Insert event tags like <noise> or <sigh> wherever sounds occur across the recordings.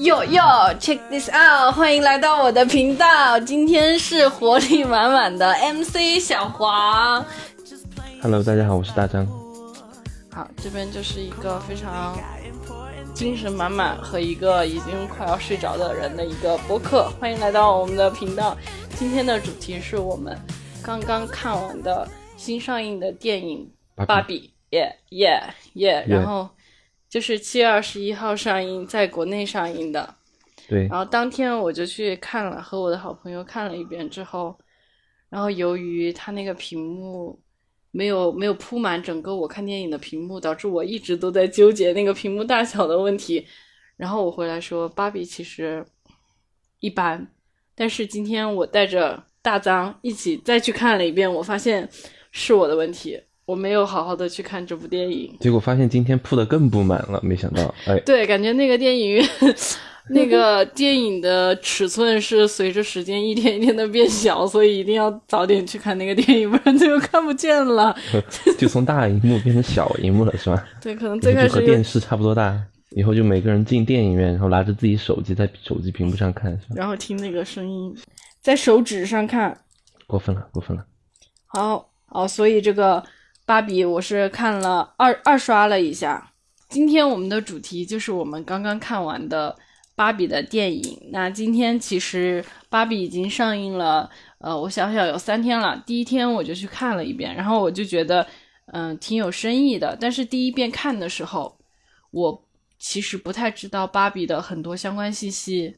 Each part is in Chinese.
哟哟，check this out！欢迎来到我的频道。今天是活力满满的 MC 小黄。Hello，大家好，我是大张。好，这边就是一个非常精神满满和一个已经快要睡着的人的一个播客。欢迎来到我们的频道。今天的主题是我们刚刚看完的新上映的电影《芭比》，耶耶耶！然后就是七月二十一号上映，在国内上映的。对，然后当天我就去看了，和我的好朋友看了一遍之后，然后由于他那个屏幕没有没有铺满整个我看电影的屏幕，导致我一直都在纠结那个屏幕大小的问题。然后我回来说，芭比其实一般，但是今天我带着大张一起再去看了一遍，我发现是我的问题，我没有好好的去看这部电影。结果发现今天铺的更不满了，没想到，哎，对，感觉那个电影院，那个电影的尺寸是随着时间一天一天的变小，所以一定要早点去看那个电影，不然最后看不见了。<laughs> 就从大荧幕变成小荧幕了，是吧？<laughs> 对，可能最开始和电视差不多大，以后就每个人进电影院，然后拿着自己手机在手机屏幕上看，是吧？然后听那个声音，在手指上看。过分了，过分了。好，哦，所以这个芭比我是看了二二刷了一下。今天我们的主题就是我们刚刚看完的芭比的电影。那今天其实芭比已经上映了，呃，我想想有三天了。第一天我就去看了一遍，然后我就觉得，嗯、挺有深意的。但是第一遍看的时候，我其实不太知道芭比的很多相关信息，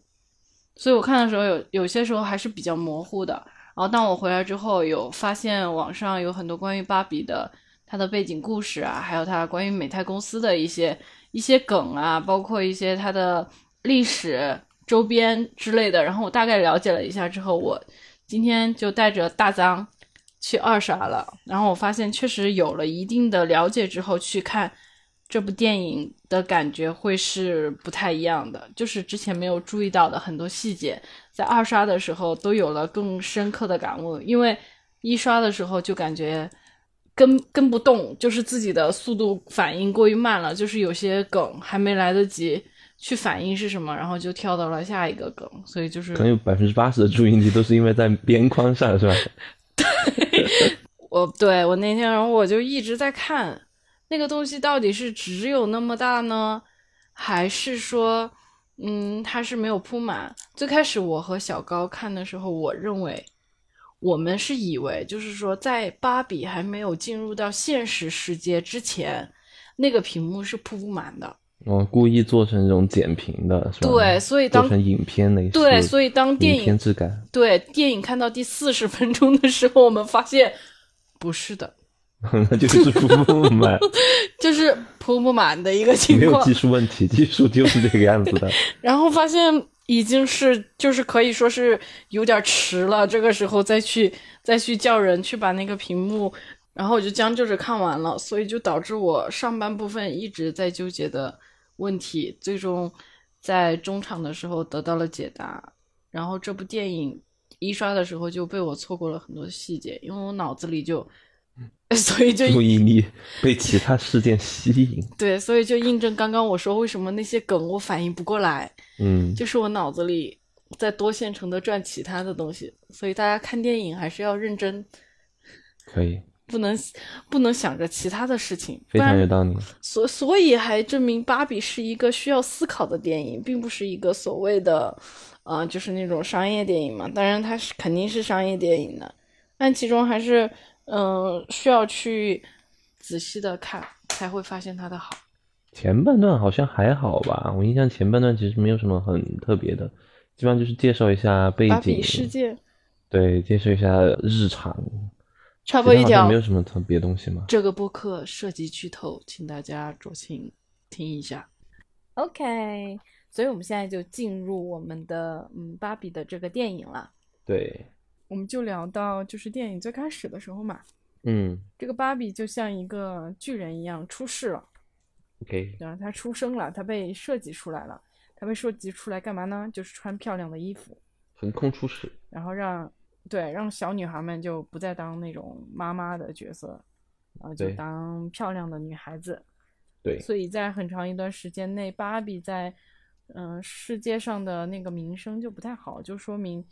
所以我看的时候有有些时候还是比较模糊的。然后当我回来之后，有发现网上有很多关于芭比的它的背景故事啊，还有它关于美泰公司的一些一些梗啊，包括一些它的历史周边之类的。然后我大概了解了一下之后，我今天就带着大张去二刷了。然后我发现确实有了一定的了解之后去看这部电影的感觉会是不太一样的，就是之前没有注意到的很多细节。在二刷的时候都有了更深刻的感悟，因为一刷的时候就感觉跟跟不动，就是自己的速度反应过于慢了，就是有些梗还没来得及去反应是什么，然后就跳到了下一个梗，所以就是可能有百分之八十的注意力都是因为在边框上，是吧？<laughs> 对我对我那天，然后我就一直在看那个东西到底是只有那么大呢，还是说，嗯，它是没有铺满？最开始我和小高看的时候，我认为我们是以为，就是说，在芭比还没有进入到现实世界之前，那个屏幕是铺不满的。哦，故意做成这种剪屏的，是吧？对，所以当成影片类似，对，所以当电影片质感，对电影看到第四十分钟的时候，我们发现不是的，<laughs> 那就是铺不满，<laughs> 就是铺不满的一个情况。没有技术问题，技术就是这个样子的。然后发现已经是就是可以说是有点迟了，这个时候再去再去叫人去把那个屏幕，然后我就将就着看完了，所以就导致我上半部分一直在纠结的问题，最终在中场的时候得到了解答。然后这部电影一刷的时候就被我错过了很多细节，因为我脑子里就，<laughs> 所以就注意力被其他事件吸引，<laughs> 对，所以就印证刚刚我说为什么那些梗我反应不过来。嗯，就是我脑子里在多线程的转其他的东西，所以大家看电影还是要认真，可以，不能不能想着其他的事情，非常有道理。所所以还证明芭比是一个需要思考的电影，并不是一个所谓的，呃，就是那种商业电影嘛。当然它是肯定是商业电影的，但其中还是嗯、呃需要去仔细的看，才会发现它的好。前半段好像还好吧，我印象前半段其实没有什么很特别的，基本上就是介绍一下背芭景比，世界对，介绍一下日常，差不多一条没，有什么特别东西吗。这个播客涉及剧透，请大家酌情听一下。OK，所以我们现在就进入我们的嗯芭比的这个电影了。对，我们就聊到就是电影最开始的时候嘛，嗯这个芭比就像一个巨人一样出世了，，OK，然后？她出生了，她被设计出来了，她被设计出来干嘛呢？就是穿漂亮的衣服，横空出世，然后让对让小女孩们就不再当那种妈妈的角色，然后就当漂亮的女孩子。对，所以在很长一段时间内，芭比在嗯、世界上的那个名声就不太好，就说明，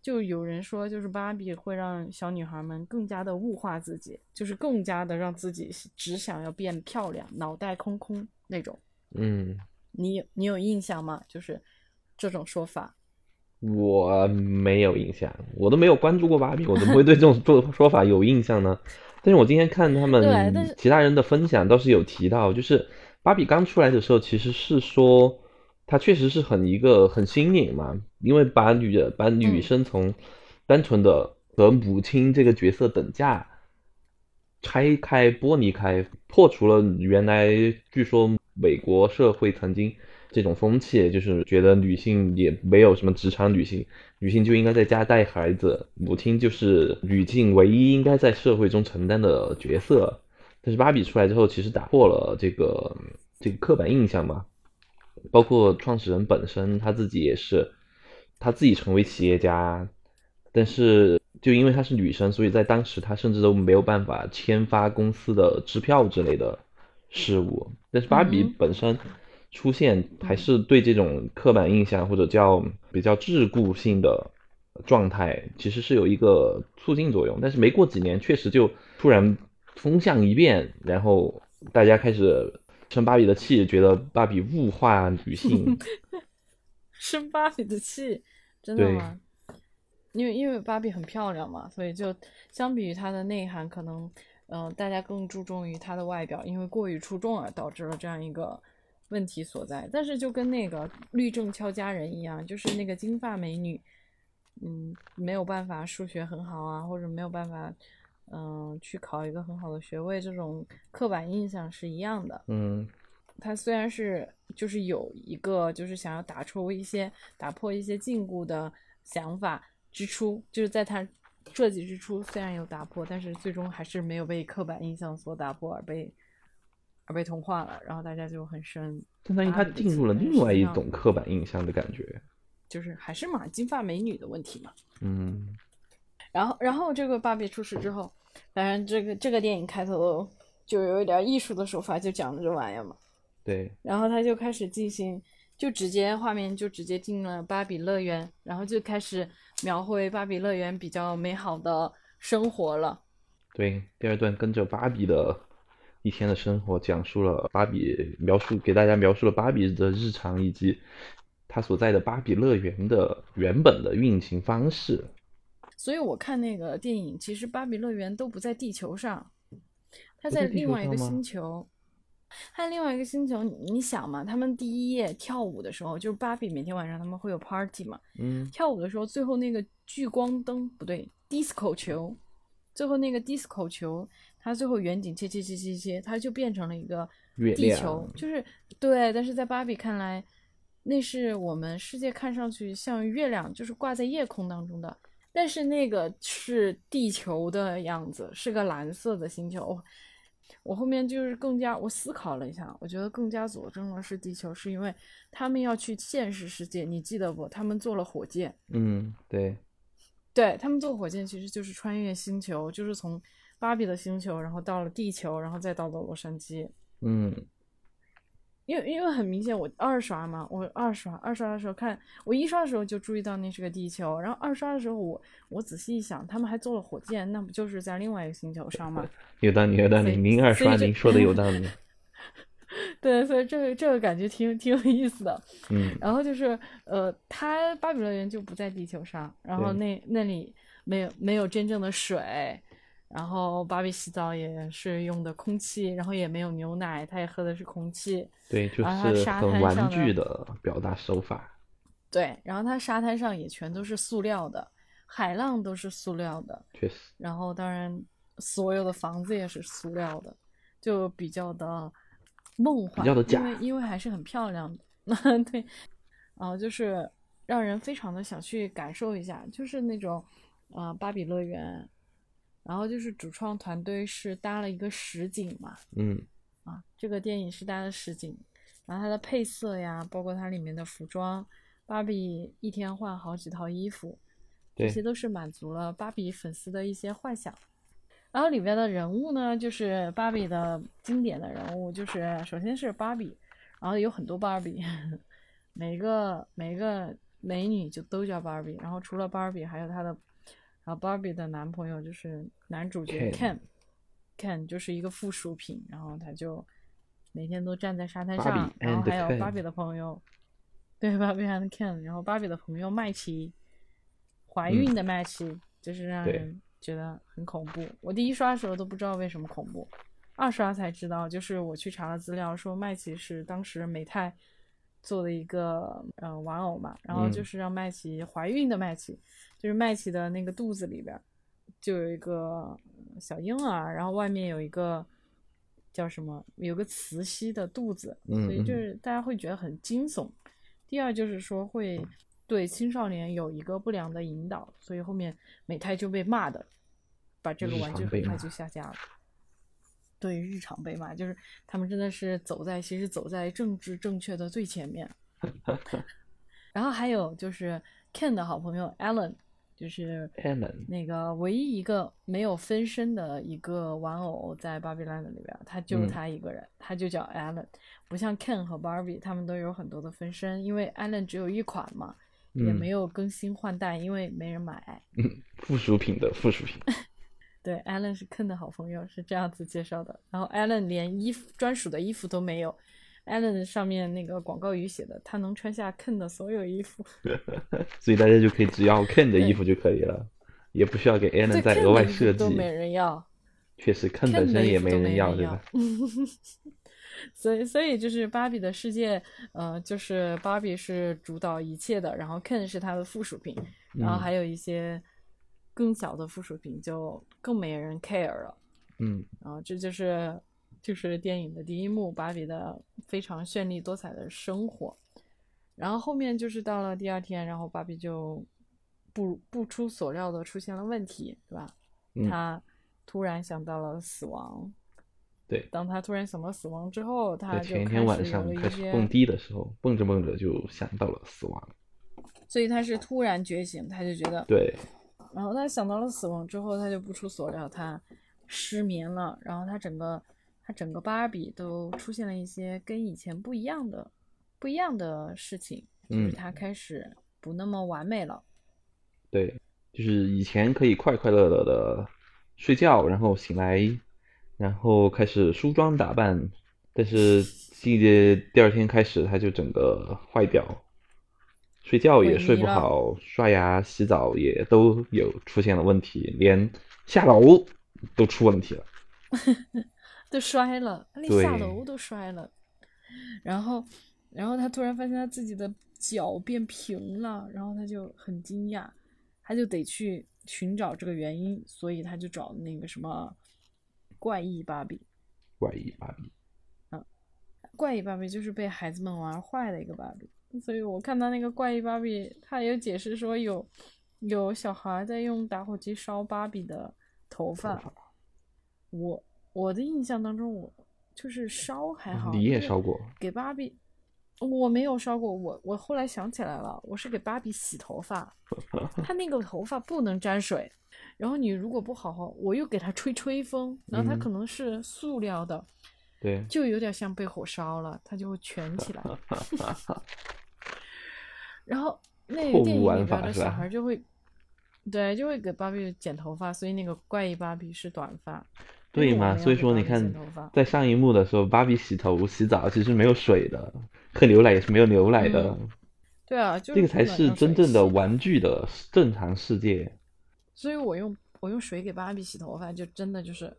就有人说，就是芭比会让小女孩们更加的物化自己，就是更加的让自己只想要变漂亮，脑袋空空那种。嗯，你有你有印象吗？就是这种说法。我没有印象，我都没有关注过芭比，我怎么会对这种说 <laughs> 说法有印象呢？但是我今天看他们其他人的分享，倒是有提到，就是芭比刚出来的时候，其实是说它确实是很一个很新颖嘛，因为把女的把女嗯生从单纯的和母亲这个角色等价拆开、剥离开，破除了原来据说美国社会曾经这种风气，就是觉得女性也没有什么职场女性，女性就应该在家带孩子，母亲就是女性唯一应该在社会中承担的角色。但是芭比出来之后，其实打破了这个这个刻板印象嘛，包括创始人本身他自己也是，他自己成为企业家，但是就因为她是女生，所以在当时她甚至都没有办法签发公司的支票之类的事务。但是芭比本身出现，还是对这种刻板印象或者叫比较桎梏性的状态，其实是有一个促进作用。但是没过几年，确实就突然风向一变，然后大家开始生芭比的气，觉得芭比物化女性。<laughs> 生芭比的气，真的吗？因为因为芭比很漂亮嘛，所以就相比于它的内涵，可能嗯、呃大家更注重于它的外表，因为过于出众而导致了这样一个问题所在。但是就跟那个律政俏佳人一样，就是那个金发美女，嗯，没有办法数学很好啊，或者没有办法嗯、去考一个很好的学位，这种刻板印象是一样的。嗯他虽然是就是有一个就是想要打出一些打破一些禁锢的想法之初，就是在他设计之初虽然有打破，但是最终还是没有被刻板印象所打破而被而被同化了，然后大家就很深，相当于他进入了另外一种刻板印象的感觉。就是还是嘛金发美女的问题嘛。嗯然后然后这个芭比出事之后，当然这个这个电影开头就有一点艺术的手法，就讲的这玩意儿嘛。对，然后他就开始进行，就直接画面就直接进了芭比乐园，然后就开始描绘芭比乐园比较美好的生活了。对，第二段跟着芭比的一天的生活，讲述了芭比描述给大家描述了芭比的日常以及他所在的芭比乐园的原本的运行方式。所以我看那个电影，其实芭比乐园都不在地球上，它在另外一个星球。它另外一个星球，你你想嘛，他们第一页跳舞的时候，就是芭比每天晚上他们会有 party 嘛，嗯跳舞的时候，最后那个聚光灯不对，disco 球，最后那个 disco 球，它最后远景切切切切切，它就变成了一个地球，就是对，但是在芭比看来，那是我们世界看上去像月亮，就是挂在夜空当中的，但是那个是地球的样子，是个蓝色的星球。我后面就是更加，我思考了一下，我觉得更加佐证了是地球，是因为他们要去现实世界，你记得不？他们坐了火箭，嗯，对，对他们坐火箭其实就是穿越星球，就是从芭比的星球，然后到了地球，然后再到了洛杉矶。嗯因为因为很明显，我二刷嘛，我二刷二刷的时候看，我一刷的时候就注意到那是个地球，然后二刷的时候我我仔细一想，他们还坐了火箭，那不就是在另外一个星球上吗？<laughs> 有道理，有道理。您二刷，您说的有道理。<laughs> 对，所以这个这个感觉挺挺有意思的。嗯然后就是呃，它芭比乐园就不在地球上，然后那那里没有没有真正的水，然后芭比洗澡也是用的空气，然后也没有牛奶，她也喝的是空气。对，就是沙很玩具的的表达手法。对，然后它沙滩上也全都是塑料的，海浪都是塑料的，确实，然后当然所有的房子也是塑料的，就比较的梦幻，较的假因为因为还是很漂亮的，<laughs> 对，然后就是让人非常的想去感受一下，就是那种呃芭比乐园，然后就是主创团队是搭了一个实景嘛，嗯啊，这个电影是搭的实景，然后它的配色呀，包括它里面的服装，芭比一天换好几套衣服，这些都是满足了芭比粉丝的一些幻想。然后里边的人物呢，就是芭比的经典的人物，就是首先是芭比，然后有很多芭比，每个每个美女就都叫芭比，然后除了芭比，还有她的，然后芭比的男朋友就是男主角 Ken Ken，Ken 就是一个附属品，然后他就每天都站在沙滩上，然后还有比的朋友，对芭比 and Ken，然后芭比的朋友麦琪，怀孕的麦琪，就是让人觉得很恐怖。我第一刷的时候都不知道为什么恐怖，二刷才知道，就是我去查了资料，说麦琪是当时美泰做的一个呃玩偶嘛，然后嗯就是让麦琪怀孕的麦琪，就是麦琪的那个肚子里边就有一个呃小婴儿，然后外面有一个叫什么，有个磁吸的肚子，嗯所以就嗯是大家会觉得很惊悚。第二就是说会对青少年有一个不良的引导，所以后面美泰就被骂的，把这个玩具很快就下架了。对，日常被骂，就是他们真的是走在其实走在政治正确的最前面。<laughs> 然后还有就是 Ken 的好朋友 Alan，就是 Alan 那个唯一一个没有分身的一个玩偶在 Barbie Land 里边，他就嗯他一个人，他就叫 Alan，不像 Ken 和 Barbie 他们都有很多的分身，因为 Alan 只有一款嘛，也嗯没有更新换代，因为没人买。嗯附属品的附属品，对，Allen 是 Ken 的好朋友，是这样子介绍的。然后 Allen 连衣服专属的衣服都没有，Allen 上面那个广告语写的，他能穿下 Ken 的所有衣服。<laughs> 所以大家就可以只要 Ken 的衣服就可以了，也不需要给对 Alan 再额外设计都。没人要。确实，Ken 本身也没人要对吧？<laughs> 所以，所以就是芭比的世界，呃，就是芭比是主导一切的，然后 Ken 是它的附属品，然后嗯还有一些更小的附属品就更没人 care 了。嗯，然后这就是就是电影的第一幕，芭比的非常绚丽多彩的生活。然后后面就是到了第二天，然后芭比就不不出所料的出现了问题，对吧？他突然想到了死亡。对。当他突然想到死亡之后，他就前一天晚上开始蹦迪的时候，蹦着蹦着就想到了死亡。所以他是突然觉醒，他就觉得，对，然后他想到了死亡之后，他就不出所料，他失眠了，然后他整个他整个芭比都出现了一些跟以前不一样的不一样的事情，就是他开始不那么完美了。对，就是以前可以快快乐乐的睡觉，然后醒来，然后开始梳妆打扮，但是 <laughs> 第第二天开始他就整个坏掉，睡觉也睡不好，刷牙洗澡也都有出现了问题，连下楼都出问题了。<laughs> 都摔了，他连下楼都摔了，然后，然后他突然发现他自己的脚变平了，然后他就很惊讶，他就得去寻找这个原因，所以他就找那个什么怪异芭比，怪异芭比，嗯怪异芭比就是被孩子们玩坏的一个芭比，所以我看到那个怪异芭比，他有解释说有有小孩在用打火机烧芭比的头发，我我的印象当中，我就是烧还好，你也烧过？给芭比，我没有烧过，我我后来想起来了，我是给芭比洗头发，<laughs> 她那个头发不能沾水，然后你如果不好好，我又给它吹吹风，然后它嗯可能是塑料的，对，就有点像被火烧了，它就会蜷起来，<laughs> 然后那个电影里玩边的小孩就会。对，就会给芭比剪头发，所以那个怪异芭比是短发。对嘛？所以说你看，在上一幕的时候，芭比洗头洗澡其实没有水的，喝牛奶也是没有牛奶的。嗯对啊，就这个才是真正的玩具的正常世界。所以我用我用水给芭比洗头发，就真的就是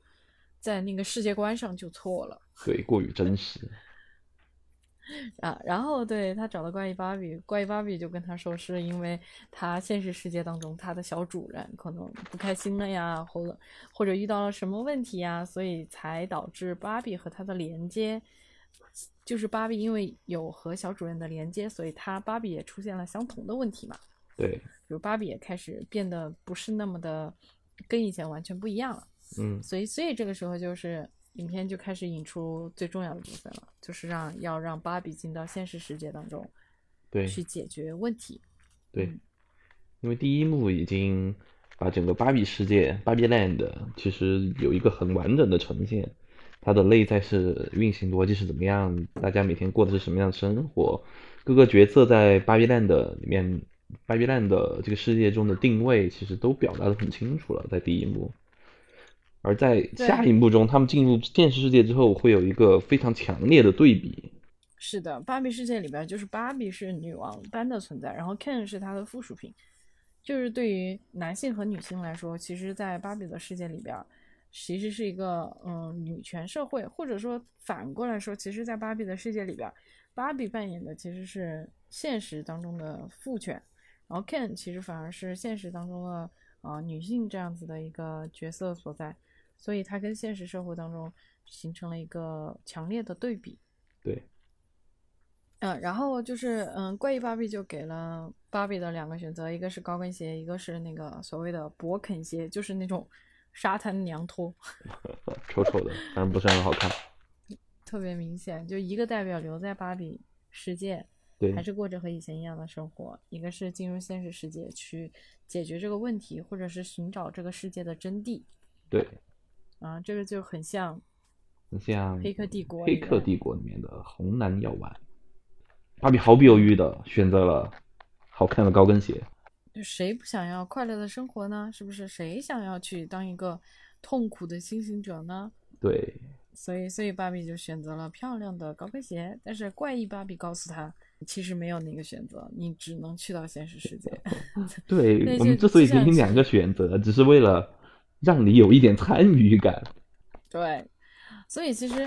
在那个世界观上就错了对，过于真实。<laughs> 啊。然后对他找到怪异芭比，怪异芭比就跟他说，是因为他现实世界当中他的小主人可能不开心了呀，或者或者遇到了什么问题呀，所以才导致芭比和他的连接。就是芭比因为有和小主人的连接，所以他芭比也出现了相同的问题嘛。对，比如芭比也开始变得不是那么的跟以前完全不一样了。嗯，所以，所以这个时候就是影片就开始引出最重要的部分了，就是让要让芭比进到现实世界当中对去解决问题。对嗯，因为第一幕已经把整个芭比世界、芭比 Land 其实有一个很完整的呈现。它的内在是运行逻辑是怎么样，大家每天过的是什么样的生活，各个角色在芭比 land 里面，芭比 land 的这个世界中的定位其实都表达的很清楚了，在第一幕。而在下一幕中，他们进入现实世界之后，会有一个非常强烈的对比。是的，芭比世界里边就是芭比是女王般的存在，然后 Ken 是她的附属品。就是对于男性和女性来说，其实，在芭比的世界里边，其实是一个嗯女权社会，或者说反过来说，其实，在芭比的世界里边，芭比扮演的其实是现实当中的父权，然后 Ken 其实反而是现实当中的啊女性这样子的一个角色所在。所以它跟现实生活当中形成了一个强烈的对比。对，嗯，然后就是嗯，怪异芭比就给了芭比的两个选择，一个是高跟鞋，一个是那个所谓的勃肯鞋，就是那种沙滩娘拖，<laughs> 丑丑的，反正不是很好看。特别明显，就一个代表留在芭比世界，对，还是过着和以前一样的生活；一个是进入现实世界去解决这个问题，或者是寻找这个世界的真谛。对。啊，这个就很像，很像《黑客帝国》《黑客帝国》里面的红蓝药丸。芭比毫不犹豫的选择了好看的高跟鞋。就谁不想要快乐的生活呢？是不是？谁想要去当一个痛苦的清醒者呢？对。所以，所以芭比就选择了漂亮的高跟鞋。但是，怪异芭比告诉他，其实没有那个选择，你只能去到现实世界。对 <laughs> 我们之所以给你两个选择，只是为了。让你有一点参与感，对，所以其实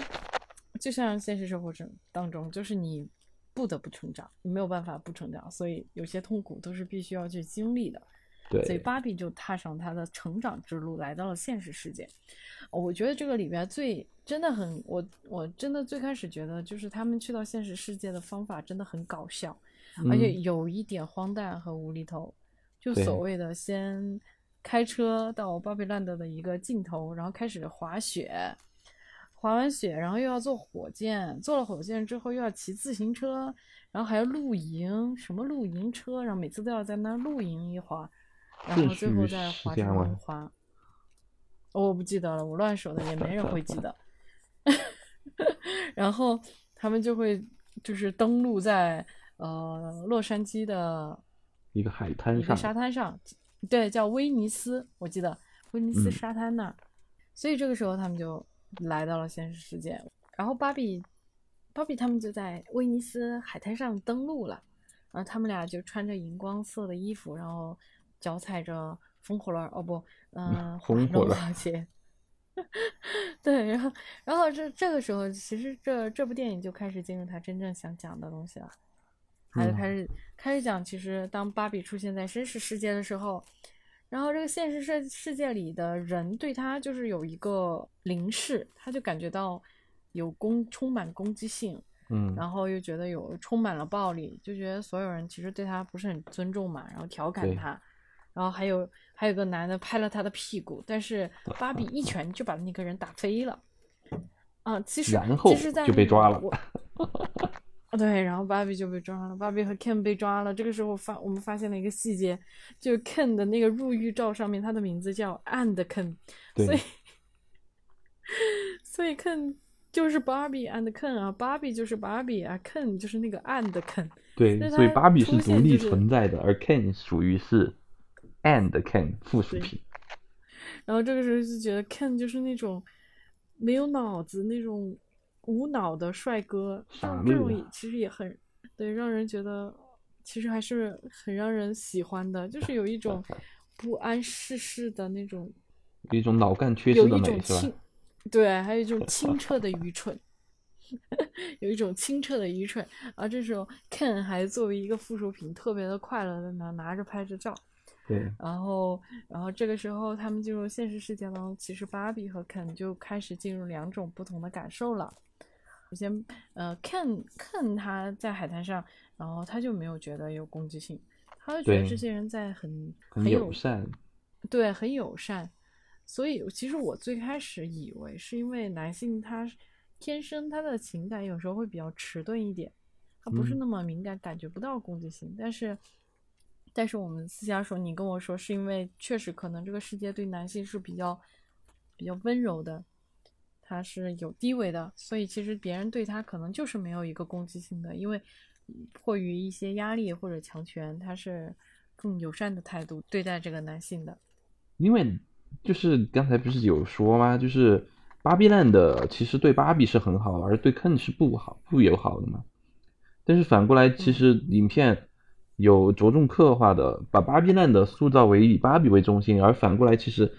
就像现实生活中当中，就是你不得不成长，你没有办法不成长，所以有些痛苦都是必须要去经历的。对，所以芭比就踏上她的成长之路，来到了现实世界。我觉得这个里边最真的很，我我真的最开始觉得就是他们去到现实世界的方法真的很搞笑，而且有一点荒诞和无厘头，就所谓的先。开车到巴比兰德的一个尽头，然后开始滑雪，滑完雪，然后又要坐火箭，坐了火箭之后又要骑自行车，然后还要露营，什么露营车，然后每次都要在那儿露营一会儿，然后最后再滑轮滑。我不记得了，我乱说的，也没人会记得。<laughs> 然后他们就会就是登陆在呃洛杉矶的一个海滩上，沙滩上。对，叫威尼斯，我记得威尼斯沙滩那儿，所以这个时候他们就来到了现实世界，然后芭比，芭比他们就在威尼斯海滩上登陆了，然后他们俩就穿着荧光色的衣服，然后脚踩着风火轮，哦不，嗯，风火轮鞋，<laughs> 对，然后，然后这这个时候，其实这这部电影就开始进入他真正想讲的东西了。他就开始开始讲，其实当芭比出现在真实世界的时候，然后这个现实世世界里的人对他就是有一个凝视，他就感觉到有攻充满攻击性，嗯，然后又觉得有充满了暴力，就觉得所有人其实对他不是很尊重嘛，然后调侃他，然后还有还有个男的拍了他的屁股，但是芭比一拳就把那个人打飞了，啊，其实然后就被抓了。<laughs> 对，然后芭比就被抓了，芭比和 Ken 被抓了。这个时候发我们发现了一个细节，就是 Ken 的那个入狱照上面，他的名字叫 And Ken，所以所以 Ken 就是芭比 And Ken 啊，芭比就是芭比啊，Ken 就是那个 And Ken。对，所以芭比是独立存在的，而 Ken 属于是 And Ken 附属品。然后这个时候就觉得 Ken 就是那种没有脑子那种。无脑的帅哥，像这种其实也很对，让人觉得其实还是很让人喜欢的，就是有一种不谙世事的那种，有一种脑干缺失的美，是吧？对，还有一种清澈的愚蠢，<laughs> 有一种清澈的愚蠢。而这时候，Ken 还作为一个附属品，特别的快乐的拿拿着拍着照。对，然后，然后这个时候他们进入现实世界当中，其实芭比和 Ken 就开始进入两种不同的感受了。首先，呃，Ken Ken 他在海滩上，然后他就没有觉得有攻击性，他就觉得这些人在很很友善，对，很友善。所以其实我最开始以为是因为男性他天生他的情感有时候会比较迟钝一点，他不是那么敏感，感觉不到攻击性。但是，但是我们私下说，你跟我说是因为确实可能这个世界对男性是比较比较温柔的。他是有地位的，所以其实别人对他可能就是没有一个攻击性的，因为迫于一些压力或者强权，他是更友善的态度对待这个男性的。因为就是刚才不是有说吗？就是芭比 land 其实对芭比是很好，而对 Ken 是不好、不友好的嘛。但是反过来，其实影片有着重刻画的，把芭比 land 塑造为以芭比为中心，而反过来，其实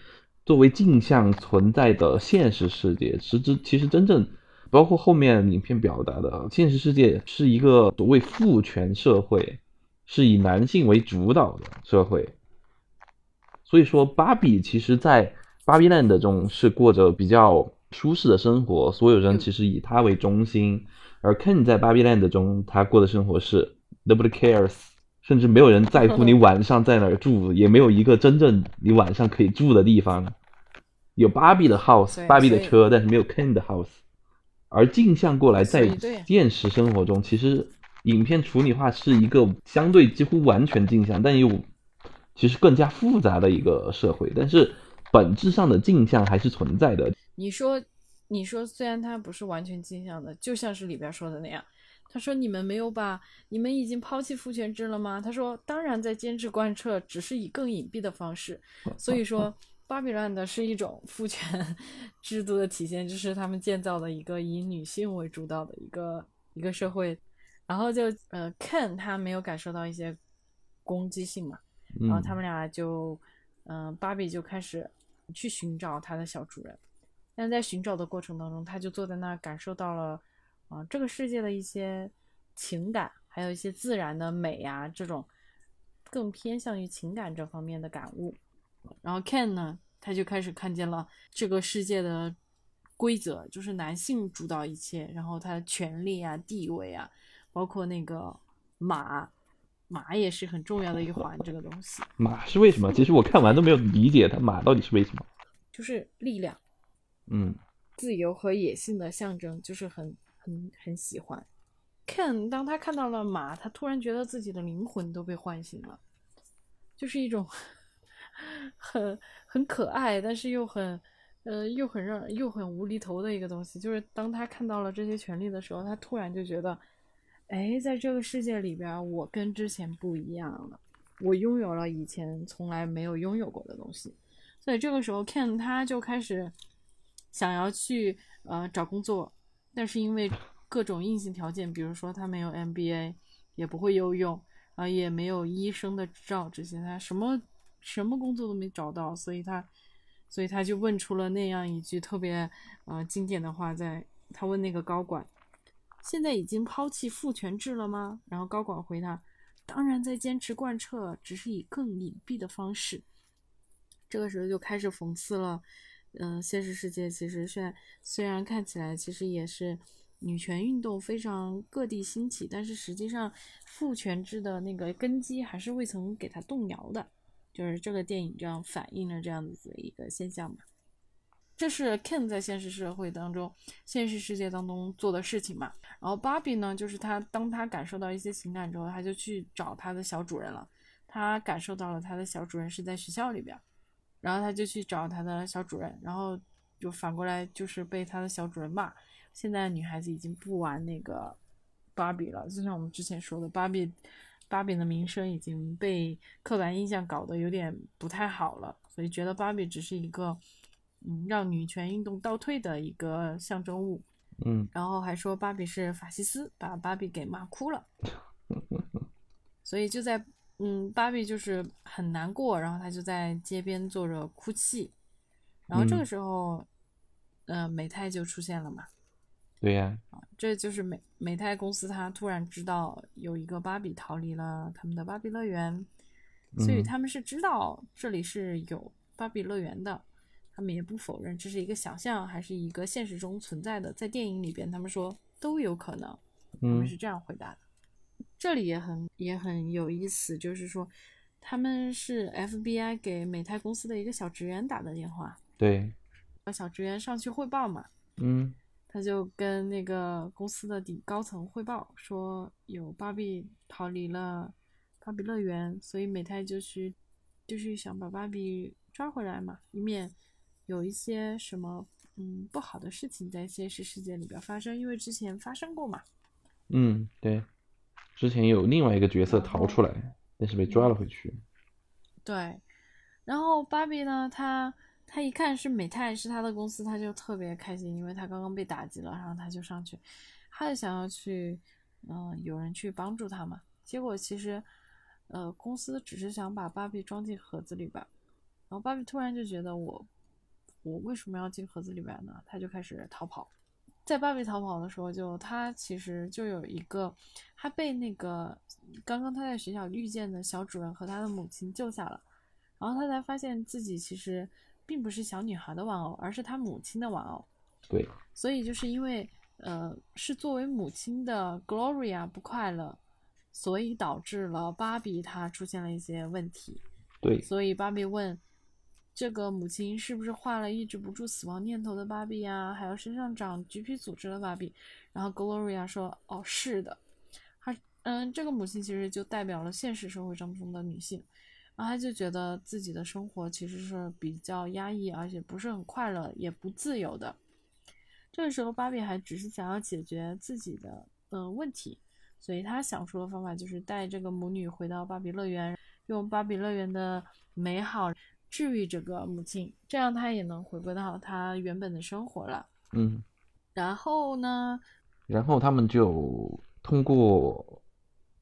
作为镜像存在的现实世界，实质其实真正包括后面影片表达的现实世界是一个所谓父权社会，是以男性为主导的社会。所以说，芭比其实在芭比 land 中是过着比较舒适的生活，所有人其实以他为中心。而 Ken 在芭比 land 中，他过的生活是 nobody cares，甚至没有人在乎你 <laughs> 晚上在哪儿住，也没有一个真正你晚上可以住的地方。有芭比的 house，芭比的车，但是没有 Ken 的 house。而镜像过来，在现实生活中，其实影片处理化是一个相对几乎完全镜像，但又其实更加复杂的一个社会。但是本质上的镜像还是存在的。你说。你说，虽然它不是完全镜像的，就像是里边说的那样。他说：“你们没有把，你们已经抛弃父权制了吗？”他说：“当然在坚持贯彻，只是以更隐蔽的方式。”所以说，巴比伦的是一种父权 <laughs> 制度的体现，就是他们建造的一个以女性为主导的一个一个社会。然后就呃，Ken 他没有感受到一些攻击性嘛，然后他们俩就嗯，芭比就开始去寻找他的小主人。但在寻找的过程当中，他就坐在那儿，感受到了，啊，这个世界的一些情感，还有一些自然的美呀，这种更偏向于情感这方面的感悟。然后 Ken 呢，他就开始看见了这个世界的规则，就是男性主导一切，然后他的权利啊、地位啊，包括那个马，马也是很重要的一环。这个东西，马是为什么？其实我看完都没有理解它马到底是为什么，就是力量。嗯，自由和野性的象征，就是很很很喜欢。Ken 当他看到了马，他突然觉得自己的灵魂都被唤醒了，就是一种 <laughs> 很很可爱，但是又很呃又很让又很无厘头的一个东西。就是当他看到了这些权利的时候，他突然就觉得，哎，在这个世界里边，我跟之前不一样了，我拥有了以前从来没有拥有过的东西。所以这个时候，Ken 他就开始。想要去呃找工作，但是因为各种硬性条件，比如说他没有 MBA，也不会游泳，啊也没有医生的执照，这些他什么什么工作都没找到，所以他所以他就问出了那样一句特别呃经典的话，在他问那个高管，现在已经抛弃父权制了吗？然后高管回答，当然在坚持贯彻，只是以更隐蔽的方式。这个时候就开始讽刺了。嗯，现实世界其实现在虽然看起来其实也是女权运动非常各地兴起，但是实际上父权制的那个根基还是未曾给它动摇的。就是这个电影这样反映了这样子的一个现象嘛。这是 Ken 在现实社会当中、现实世界当中做的事情嘛。然后 Barbie 呢，就是他当他感受到一些情感之后，他就去找他的小主人了。他感受到了他的小主人是在学校里边。然后他就去找他的小主人，然后就反过来就是被他的小主人骂。现在女孩子已经不玩那个芭比了，就像我们之前说的，芭比芭比的名声已经被刻板印象搞得有点不太好了，所以觉得芭比只是一个嗯让女权运动倒退的一个象征物。嗯，然后还说芭比是法西斯，把芭比给骂哭了。<laughs> 所以就在。嗯，芭比就是很难过，然后她就在街边坐着哭泣，然后这个时候，呃，美泰就出现了嘛。对呀。啊，这就是美美泰公司，他突然知道有一个芭比逃离了他们的芭比乐园，所以他们是知道这里是有芭比乐园的，他们也不否认这是一个想象还是一个现实中存在的，在电影里边他们说都有可能，他们是这样回答的。这里也很也很有意思，就是说，他们是 FBI 给美泰公司的一个小职员打的电话，对，小职员上去汇报嘛，嗯，他就跟那个公司的顶高层汇报说，有芭比逃离了芭比乐园，所以美泰就去，就是想把芭比抓回来嘛，以免有一些什么嗯不好的事情在现实世界里边发生，因为之前发生过嘛。嗯，对，之前有另外一个角色逃出来，但是被抓了回去。对，然后芭比呢，她她一看是美泰是她的公司，她就特别开心，因为她刚刚被打击了，然后她就上去，她就想要去，嗯、有人去帮助她嘛。结果其实，呃，公司只是想把芭比装进盒子里边，然后芭比突然就觉得我，我为什么要进盒子里边呢？她就开始逃跑。在芭比逃跑的时候就，她其实就有一个，她被那个刚刚她在学校遇见的小主人和她的母亲救下了，然后她才发现自己其实并不是小女孩的玩偶，而是她母亲的玩偶。对，所以就是因为呃是作为母亲的 Gloria 不快乐，所以导致了芭比她出现了一些问题。对，所以芭比问这个母亲是不是画了抑制不住死亡念头的芭比呀？还有身上长橘皮组织的芭比？然后 Gloria 说：“哦，是的。”她嗯，这个母亲其实就代表了现实社会当中的女性，然后她就觉得自己的生活其实是比较压抑，而且不是很快乐，也不自由的。这个时候，芭比还只是想要解决自己的嗯、问题，所以她想出的方法就是带这个母女回到芭比乐园，用芭比乐园的美好治愈这个母亲，这样她也能回归到她原本的生活了。嗯，然后呢，然后他们就通过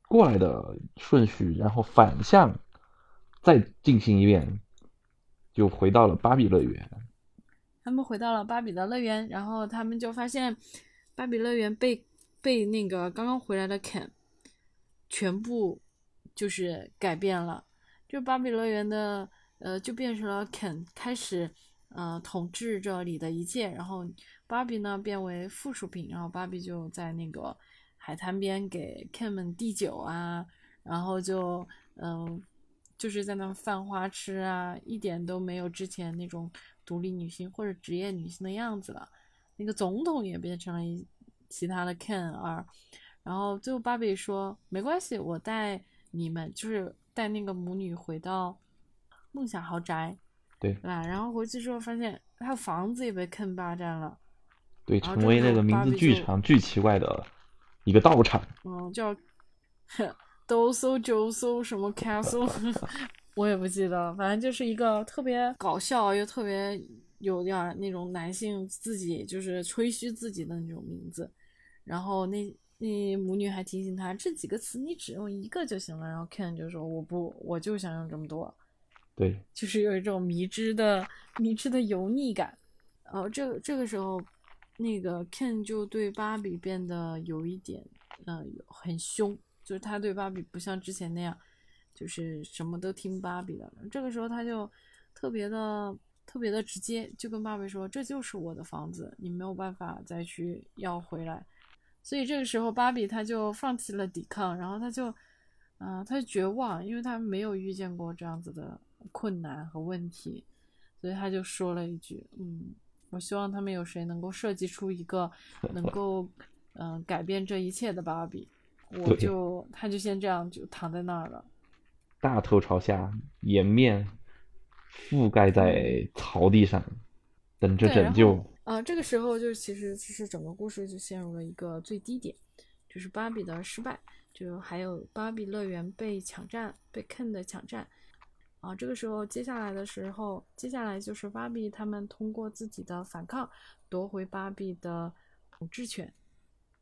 过来的顺序，然后反向再进行一遍，就回到了芭比乐园。他们回到了芭比的乐园，然后他们就发现芭比乐园被被那个刚刚回来的 Ken 全部就是改变了，就芭比乐园的呃就变成了 Ken 开始呃统治这里的一切，然后芭比呢变为附属品，然后芭比就在那个海滩边给 Ken 们递酒啊，然后就嗯、就是在那犯花痴啊，一点都没有之前那种独立女性或者职业女性的样子了。那个总统也变成了一其他的 Ken 二，然后最后芭比说没关系，我带你们，就是带那个母女回到梦想豪宅，对？然后回去之后发现他房子也被 Ken 霸占了，对，成为那个名字巨长、巨奇怪的一个道场。嗯，叫 <laughs> 都搜九搜什么 castle，<laughs> 我也不记得了，反正就是一个特别搞笑又特别有点儿那种男性自己就是吹嘘自己的那种名字。然后那那母女还提醒他这几个词你只用一个就行了。然后 Ken 就说我不，我就想用这么多，对，就是有一种迷之的迷之的油腻感。然后这这个时候，那个 Ken 就对芭比变得有一点，呃，很凶，就是他对芭比不像之前那样，就是什么都听芭比的。这个时候他就特别的特别的直接，就跟芭比说：“这就是我的房子，你没有办法再去要回来。”所以这个时候，芭比她就放弃了抵抗，然后她就，嗯、她就绝望，因为她没有遇见过这样子的困难和问题，所以他就说了一句：“嗯，我希望他们有谁能够设计出一个 <laughs> 能够，嗯、改变这一切的芭比。”我就，他就先这样就躺在那儿了。大头朝下，颜面覆盖在草地上，等着拯救啊。呃，这个时候就其实其实整个故事就陷入了一个最低点，就是芭比的失败，就还有芭比乐园被抢占，被 Ken 的抢占。啊，这个时候接下来的时候，接下来就是芭比他们通过自己的反抗夺回芭比的统治权。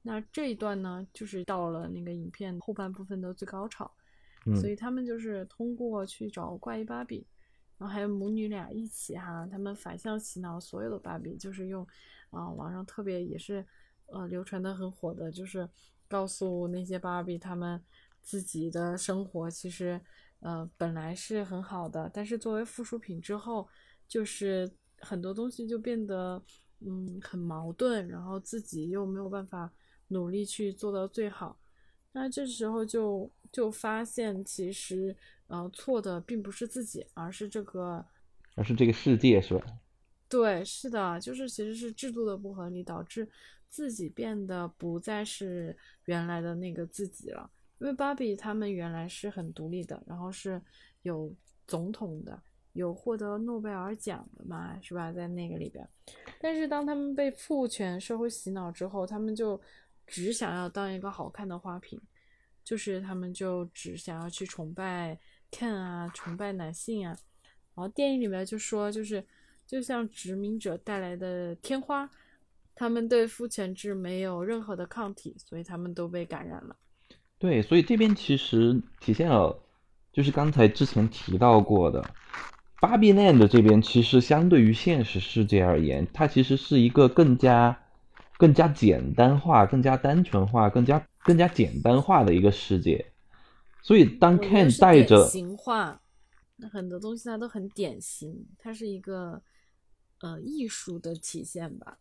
那这一段呢，就是到了那个影片后半部分的最高潮。嗯所以他们就是通过去找怪异芭比，然后还有母女俩一起哈，他们反向洗脑所有的芭比，就是用啊、网上特别也是呃流传的很火的，就是告诉那些芭比他们自己的生活其实呃本来是很好的，但是作为附属品之后，就是很多东西就变得嗯很矛盾，然后自己又没有办法努力去做到最好。那这时候就就发现，其实呃错的并不是自己，而是这个而是这个世界是吧？对，是的，就是其实是制度的不合理，导致自己变得不再是原来的那个自己了。因为芭比他们原来是很独立的，然后是有总统的，有获得诺贝尔奖的嘛，是吧？在那个里边，但是当他们被父权社会洗脑之后，他们就只想要当一个好看的花瓶，就是他们就只想要去崇拜 Ken 啊，崇拜男性啊。然后电影里面就说，就是就像殖民者带来的天花，他们对父权制没有任何的抗体，所以他们都被感染了。对，所以这边其实体现了，就是刚才之前提到过的。芭比 land 这边其实相对于现实世界而言，它其实是一个更加、更加简单化、更加单纯化、更加、更加简单化的一个世界。所以当 Ken 带着型化，那很多东西它都很典型，它是一个呃艺术的体现吧，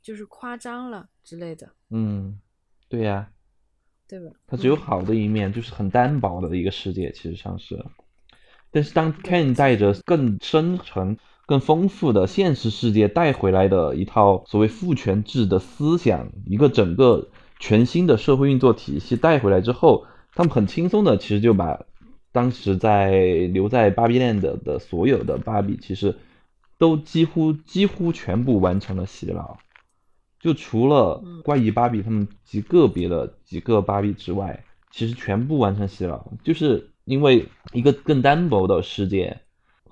就是夸张了之类的。嗯，对呀，对吧？它只有好的一面，就是很单薄的一个世界，其实上是。但是当 Ken 带着更深沉、更丰富的现实世界带回来的一套所谓父权制的思想，一个整个全新的社会运作体系带回来之后，他们很轻松的其实就把当时在留在芭比 land 的所有的芭比，其实都几乎几乎全部完成了洗脑，就除了怪异芭比他们极个别的几个芭比之外，其实全部完成洗脑，就是。因为一个更单薄的世界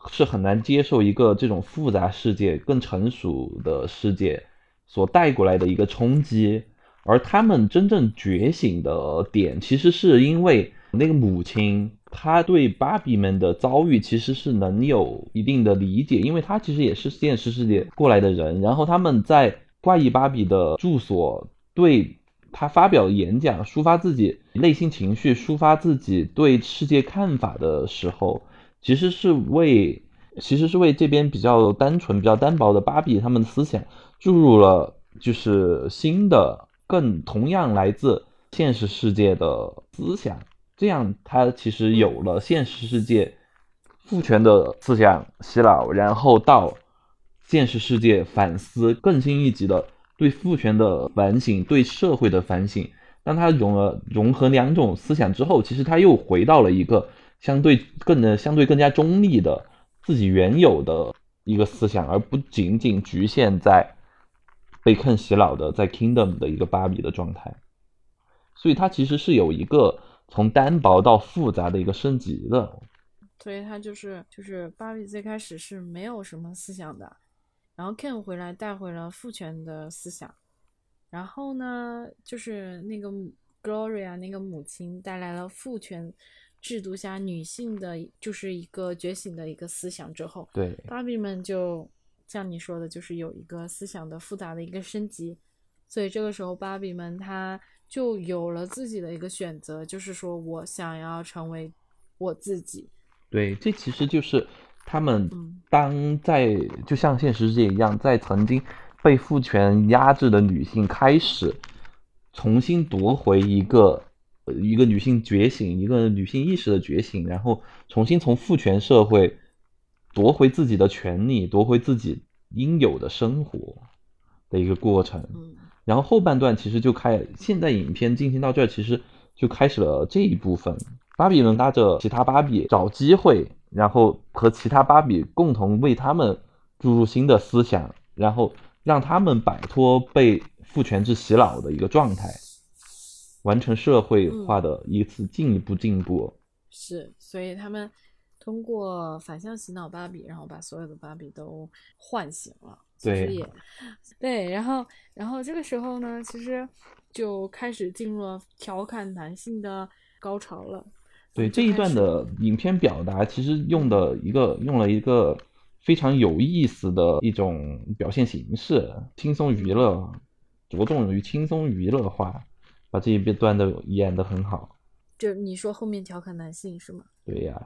是很难接受一个这种复杂世界、更成熟的世界所带过来的一个冲击，而他们真正觉醒的点，其实是因为那个母亲，她对芭比们的遭遇其实是能有一定的理解，因为她其实也是现实世界过来的人，然后他们在怪异芭比的住所对。他发表演讲，抒发自己内心情绪，抒发自己对世界看法的时候，其实是为，其实是为这边比较单纯、比较单薄的芭比他们的思想注入了就是新的、更同样来自现实世界的思想，这样他其实有了现实世界父权的思想洗脑，然后到现实世界反思更新一级的。对父权的反省，对社会的反省，当他融了融合两种思想之后，其实他又回到了一个相对更、相对更加中立的自己原有的一个思想，而不仅仅局限在被坑洗脑的在 Kingdom 的一个芭比的状态。所以，他其实是有一个从单薄到复杂的一个升级的。所以，他就是就是芭比最开始是没有什么思想的。然后 Ken 回来带回了父权的思想，然后呢，就是那个 Gloria 那个母亲带来了父权制度下女性的就是一个觉醒的一个思想之后，对，芭比们就像你说的，就是有一个思想的复杂的一个升级，所以这个时候芭比们她就有了自己的一个选择，就是说我想要成为我自己。对，这其实就是。他们当在就像现实世界一样，在曾经被父权压制的女性开始重新夺回一个一个女性觉醒，一个女性意识的觉醒，然后重新从父权社会夺回自己的权利，夺回自己应有的生活的一个过程。然后后半段其实就开，现在影片进行到这儿，其实就开始了这一部分。芭比们拉着其他芭比找机会。然后和其他芭比共同为他们注入新的思想，然后让他们摆脱被父权制洗脑的一个状态，完成社会化的一次进一步进步。是，所以他们通过反向洗脑芭比，然后把所有的芭比都唤醒了。对，对，然后，然后这个时候呢，其实就开始进入了调侃男性的高潮了。对这一段的影片表达，其实用的一个用了一个非常有意思的一种表现形式，轻松娱乐，着重于轻松娱乐化，把这一段的演得很好。就你说后面调侃男性是吗？对呀，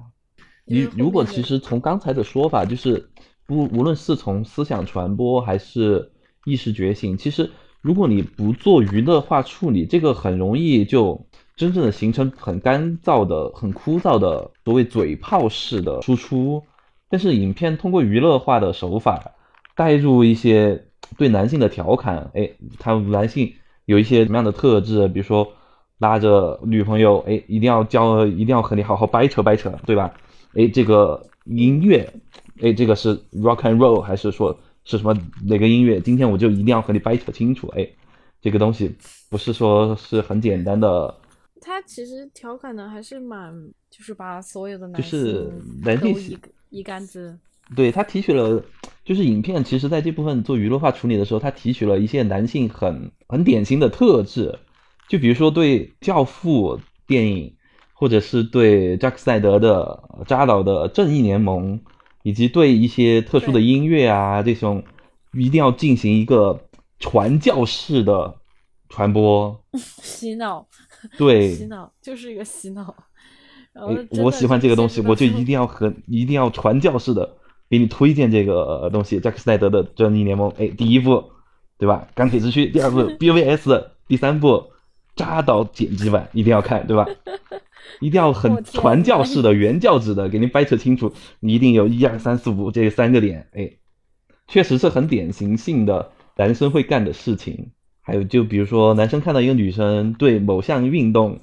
你如果其实从刚才的说法，就是不无论是从思想传播还是意识觉醒，其实如果你不做娱乐化处理，这个很容易就。真正的形成很干燥的、很枯燥的所谓嘴炮式的输出，但是影片通过娱乐化的手法带入一些对男性的调侃，哎，他们男性有一些什么样的特质？比如说拉着女朋友，哎，一定要教，一定要和你好好掰扯掰扯，对吧？哎，这个音乐，哎，这个是 rock and roll 还是说是什么哪个音乐？今天我就一定要和你掰扯清楚，哎，这个东西不是说是很简单的。他其实调侃的还是蛮，就是把所有的男就是男性一一竿子。对他提取了，就是影片其实在这部分做娱乐化处理的时候，他提取了一些男性很很典型的特质，就比如说对《教父》电影。或者是对扎克赛德的扎导的《正义联盟》，以及对一些特殊的音乐啊这种，一定要进行一个传教式的传播，<laughs> 洗脑，对，洗脑就是一个洗脑。我喜欢这个东西，我就一定要和一定要传教式的给你推荐这个东西，扎克赛德的《正义联盟》。哎，第一部，对吧？钢铁之躯，第二部 <laughs> BVS，第三部扎导剪辑版一定要看，对吧？一定要 <laughs> 很传教式的、原教旨的给您掰扯清楚，你一定有一二三四五这三个点，哎，确实是很典型性的男生会干的事情。还有就比如说，男生看到一个女生对某项运动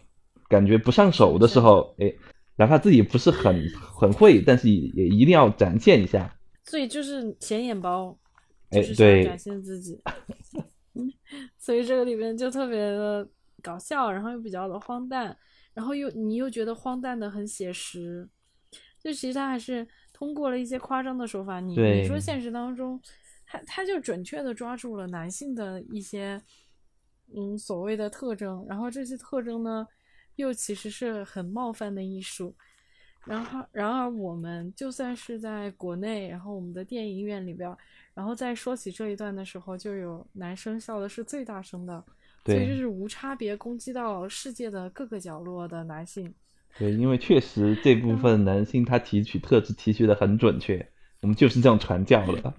感觉不上手的时候，哎，哪怕自己不是很很会，但是也一定要展现一下。所以就是显眼包，哎，对，展现自己。<laughs> 所以这个里面就特别的搞笑，然后又比较的荒诞。然后又你又觉得荒诞的很写实，就其实他还是通过了一些夸张的手法。你你说现实当中，他他就准确的抓住了男性的一些嗯所谓的特征，然后这些特征呢又其实是很冒犯的艺术。然后然而我们就算是在国内，然后我们的电影院里边，然后在说起这一段的时候，就有男生笑的是最大声的。所以就是无差别攻击到世界的各个角落的男性。对，因为确实这部分男性他提取特质提取的很准确，我们就是这样传教的。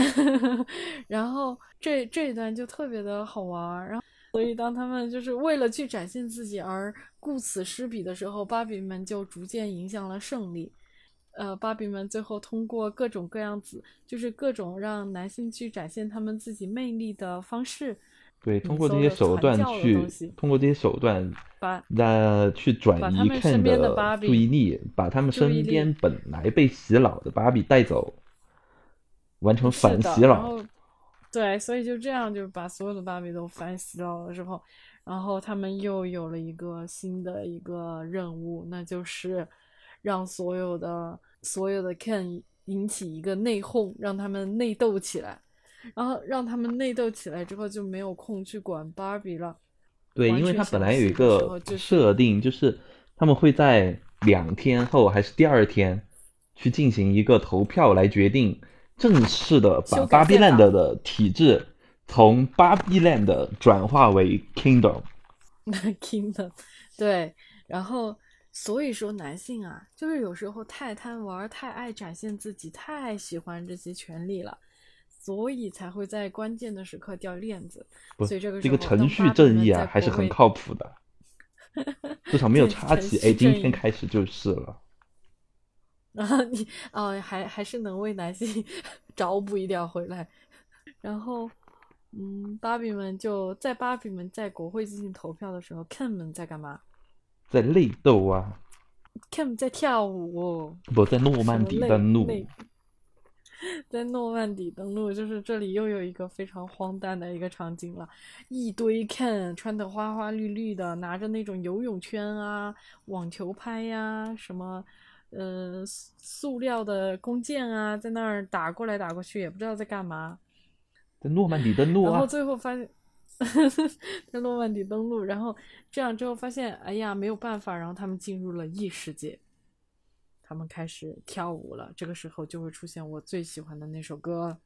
<laughs> 然后这这一段就特别的好玩，然后所以当他们就是为了去展现自己而顾此失彼的时候，芭比们就逐渐影响了胜利。呃，芭比们最后通过各种各样子，就是各种让男性去展现他们自己魅力的方式。对，通过这些手段去，通过这些手段，把那去转移看的注意力，把他们身边本来被洗脑的芭比带走，完成反洗脑。对，所以就这样就把所有的芭比都反洗脑了之后，然后他们又有了一个新的一个任务，那就是让所有的所有的 Ken 引起一个内讧，让他们内斗起来。然后让他们内斗起来之后，就没有空去管芭比了。对，因为他本来有一个设定，就是他们会在两天后还是第二天去进行一个投票，来决定正式的把芭比 land 的体制从芭比 land 转化为 kingdom。<laughs> kingdom，对。然后所以说，男性啊，就是有时候太贪玩，太爱展现自己，太喜欢这些权利了。所以才会在关键的时刻掉链子。所以这个这个程序正义啊，还是很靠谱的，<laughs> 至少没有插旗。哎，今天开始就是了。然后你哦，还还是能为男性 <laughs> 找补一点回来。然后，嗯，芭比们就在芭比们在国会进行投票的时候，Ken 们在干嘛？在内斗啊。Ken 在跳舞。不在诺曼底登陆。在诺曼底登陆，就是这里又有一个非常荒诞的一个场景了，一堆 Ken 穿的花花绿绿的，拿着那种游泳圈啊、网球拍呀、什么呃塑料的弓箭啊，在那儿打过来打过去，也不知道在干嘛。在诺曼底登陆啊！然后最后发现，<laughs> 在诺曼底登陆，然后这样之后发现，哎呀，没有办法，然后他们进入了异世界。他们开始跳舞了，这个时候就会出现我最喜欢的那首歌。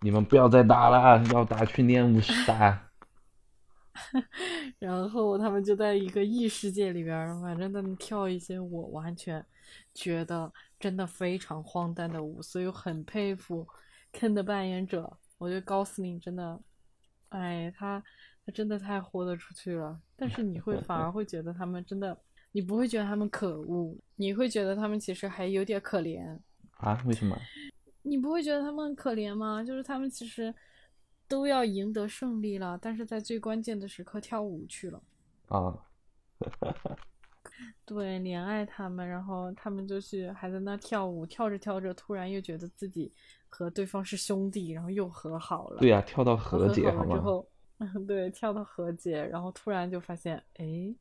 你们不要再打了，要打去练舞室打。然后他们就在一个异世界里边，反正他们跳一些我完全觉得真的非常荒诞的舞，所以我很佩服 Ken 的扮演者。我觉得高司令真的，哎，他他真的太豁得出去了。但是你会反而会觉得他们真的。你不会觉得他们可恶，你会觉得他们其实还有点可怜啊？为什么？你不会觉得他们可怜吗？就是他们其实都要赢得胜利了，但是在最关键的时刻跳舞去了啊。<laughs> 对，怜爱他们，然后他们就去还在那跳舞，跳着跳着，突然又觉得自己和对方是兄弟，然后又和好了。对呀、跳到和和解好好吗？了之后，嗯，<laughs> 对，跳到和解，然后突然就发现，哎，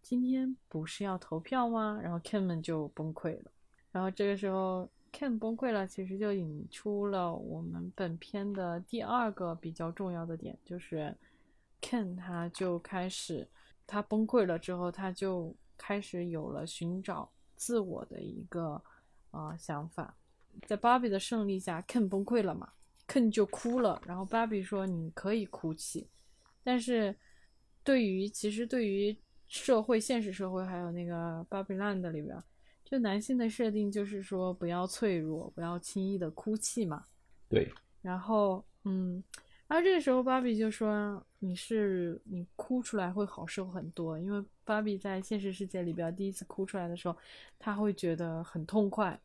今天不是要投票吗？然后 Ken 们就崩溃了。然后这个时候 Ken 崩溃了，其实就引出了我们本片的第二个比较重要的点，就是 Ken 他就开始，他崩溃了之后，他就开始有了寻找自我的一个啊、想法。在芭比的胜利下，Ken 崩溃了嘛，Ken 就哭了。然后芭比说：“你可以哭泣，但是对于其实对于社会、现实社会还有那个芭比 land 里边，就男性的设定就是说不要脆弱，不要轻易的哭泣嘛。对，然后，嗯，然后这个时候芭比就说：“你是你哭出来会好受很多，因为芭比在现实世界里边第一次哭出来的时候，她会觉得很痛快。”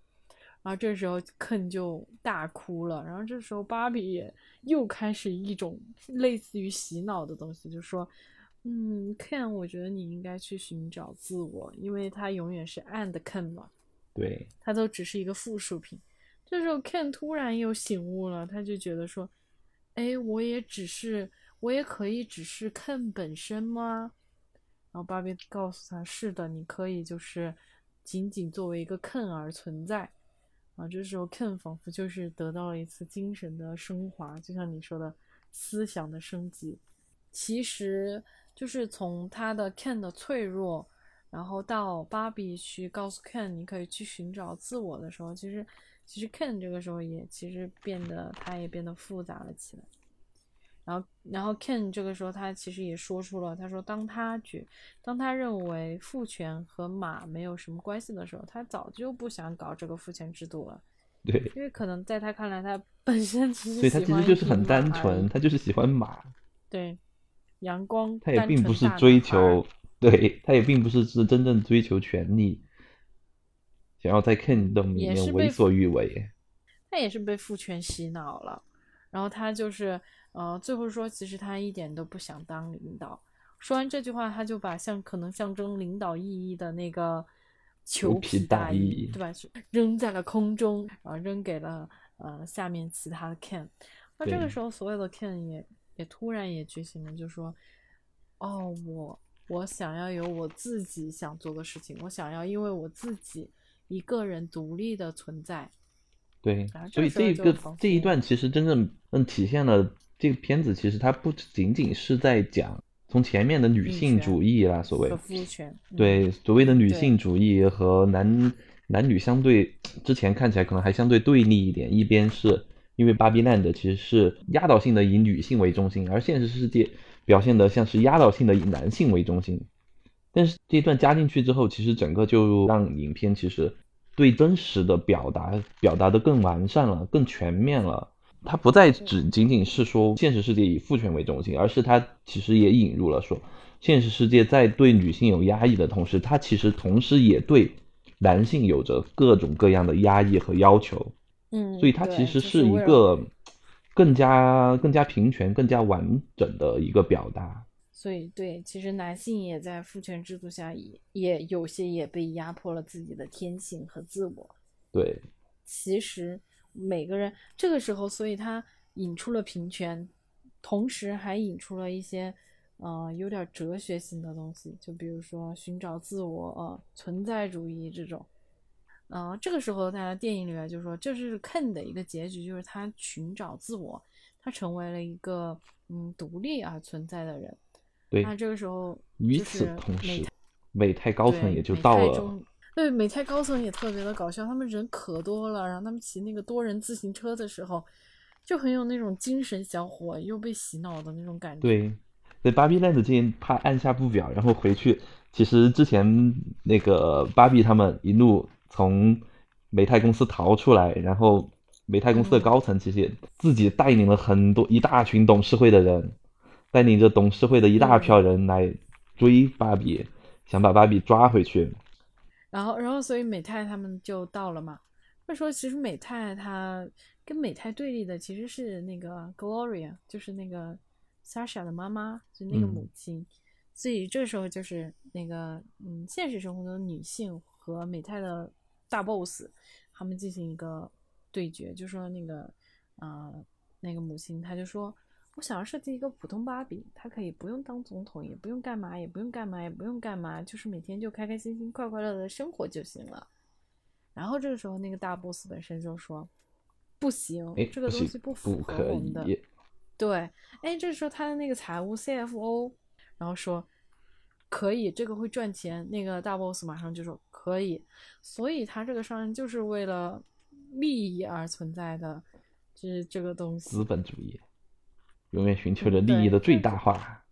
然后这时候肯就大哭了，然后这时候芭比也又开始一种类似于洗脑的东西，就说：“嗯，Ken，我觉得你应该去寻找自我，因为他永远是 and Ken 嘛。”对，它都只是一个附属品。这时候 Ken 突然又醒悟了，他就觉得说：“哎，我也只是，我也可以只是 Ken 本身吗？”然后芭比告诉他：“是的，你可以就是仅仅作为一个 Ken 而存在。”啊，这时候 Ken 仿佛就是得到了一次精神的升华，就像你说的，思想的升级。其实就是从他的 Ken 的脆弱，然后到芭比去告诉 Ken 你可以去寻找自我的时候，其实其实 Ken 这个时候也其实变得他也变得复杂了起来。然后然后 Ken 这个时候他其实也说出了，他说当他觉当他认为父权和马没有什么关系的时候，他早就不想搞这个父权制度了，对，因为可能在他看来，他本身其实所以他其实就是很单纯，他就是喜欢马，对阳光，他也并不是追求，对他也并不是是真正追求权利，想要在 Kingdom 里面为所欲为。他也是被父权洗脑了，然后他就是呃，最后说其实他一点都不想当领导。说完这句话，他就把像可能象征领导意义的那个裘裘皮大衣对吧，扔在了空中，然后扔给了呃下面其他的 Ken。那这个时候，所有的 Ken 也也突然也觉醒了，就说：“哦，我我想要有我自己想做的事情，我想要因为我自己一个人独立的存在。”对，所以这个这一段其实真正嗯体现了这个片子，其实它不仅仅是在讲从前面的女女性主义啦，所谓父权，嗯对所谓的女性主义和男男女相对之前看起来可能还相对对立一点，一边是因为芭比 land 其实是压倒性的以女性为中心，而现实世界表现的像是压倒性的以男性为中心。但是这一段加进去之后，其实整个就让影片其实对真实的表达表达的更完善了，更全面了。它不再只仅仅是说现实世界以父权为中心，而是它其实也引入了说，现实世界在对女性有压抑的同时，它其实同时也对男性有着各种各样的压抑和要求。嗯，所以它其实是一个更加更加平权、更加完整的一个表达。所以对，其实男性也在父权制度下也也有些也被压迫了自己的天性和自我。对，其实每个人这个时候，所以他引出了平权，同时还引出了一些呃有点哲学性的东西，就比如说寻找自我、呃、存在主义这种。呃，这个时候，大家电影里面就说，这是 Ken 的一个结局，就是他寻找自我，他成为了一个嗯独立而存在的人。对那这个时候，与此同时美泰，高层也就到了。对，美泰高层也特别的搞笑，他们人可多了，然后他们骑那个多人自行车的时候，就很有那种精神小伙又被洗脑的那种感觉。对，在芭比 land 之前，他按下不表，然后回去。其实之前那个芭比他们一路从美泰公司逃出来，然后美泰公司的嗯高层其实也自己带领了很多一大群董事会的人，带领着董事会的一大票人来追芭比，想把芭比抓回去。然后，然后所以美泰他们就到了嘛。那时候其实美泰他跟美泰对立的其实是那个 Gloria，就是那个 Sasha 的妈妈，就那个嗯母亲。所以这时候就是那个嗯，现实生活中的女性和美泰的大 boss 他们进行一个对决，就说那个啊、呃那个母亲，她就说。我想要设计一个普通芭比，她可以不用当总统，也不用干嘛，也不用干嘛，也不用干嘛，就是每天就开开心心、快快乐乐的生活就行了。然后这个时候，那个大 boss 本身就说：“不行哎，，这个东西不符合我们的。”，对，哎，这时候他的那个财务 CFO，然后说可以，这个会赚钱。那个大 boss 马上就说可以，所以他这个商人就是为了利益而存在的，就是这个东西资。本主义永远寻求着利益的最大化。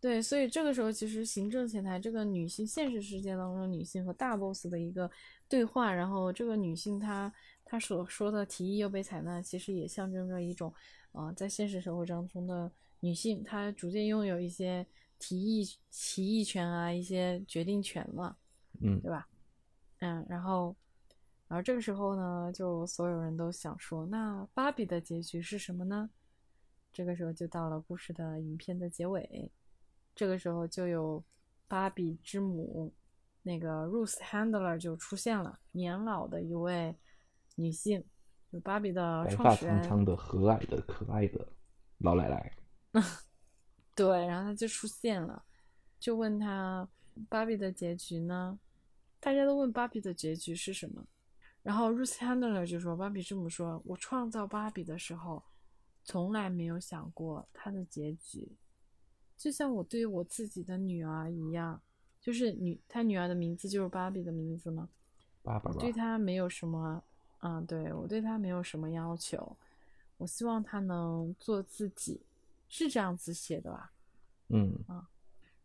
对，所以这个时候其实行政前台这个女性现实世界当中女性和大 boss 的一个对话，然后这个女性她她所说的提议又被采纳，其实也象征着一种啊、呃在现实生活当中的女性，她逐渐拥有一些提议提议权啊，一些决定权了，嗯对吧？嗯，然后，然后这个时候呢，就所有人都想说，那芭比的结局是什么呢？这个时候就到了故事的影片的结尾，这个时候就有芭比之母那个 Ruth Handler 就出现了，年老的一位女性，就芭比的创始人，苍苍的、和蔼的、可爱的老奶奶。<laughs> 对，然后她就出现了，就问她芭比的结局呢？大家都问芭比的结局是什么，然后 Ruth Handler 就说，芭比这么说，我创造芭比的时候，从来没有想过她的结局，就像我对我自己的女儿一样，就是女，她女儿的名字就是芭比的名字吗？爸爸吧，对她没有什么，嗯，对我对她没有什么要求，我希望她能做自己，是这样子写的吧？嗯，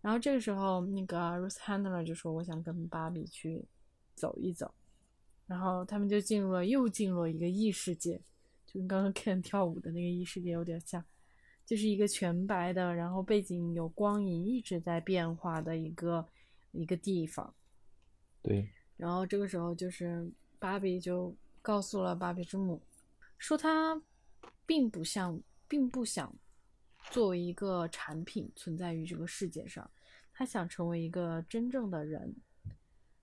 然后这个时候，那个 Ruth Handler 就说：“我想跟芭比去走一走。”然后他们就进入了又进入了一个异世界，就跟刚刚 Ken 跳舞的那个异世界有点像，就是一个全白的，然后背景有光影一直在变化的一个一个地方。对，然后这个时候就是芭比就告诉了芭比之母，说她并不像，并不想作为一个产品存在于这个世界上，他想成为一个真正的人。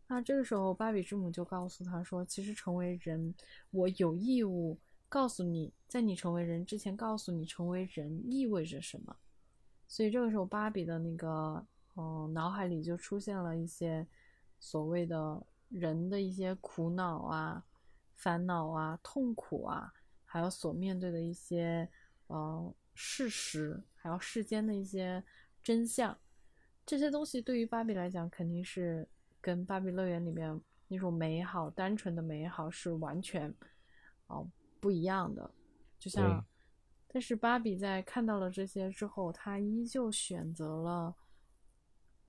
那这个时候，芭比之母就告诉他说，其实成为人，我有义务告诉你，在你成为人之前，告诉你成为人意味着什么。所以这个时候，芭比的那个，嗯、脑海里就出现了一些所谓的人的一些苦恼啊、烦恼啊、痛苦啊，还有所面对的一些呃事实，还有世间的一些真相，这些东西对于芭比来讲，肯定是跟芭比乐园里面那种美好、单纯的美好是完全哦、不一样的。就像，但是芭比在看到了这些之后，她依旧选择了，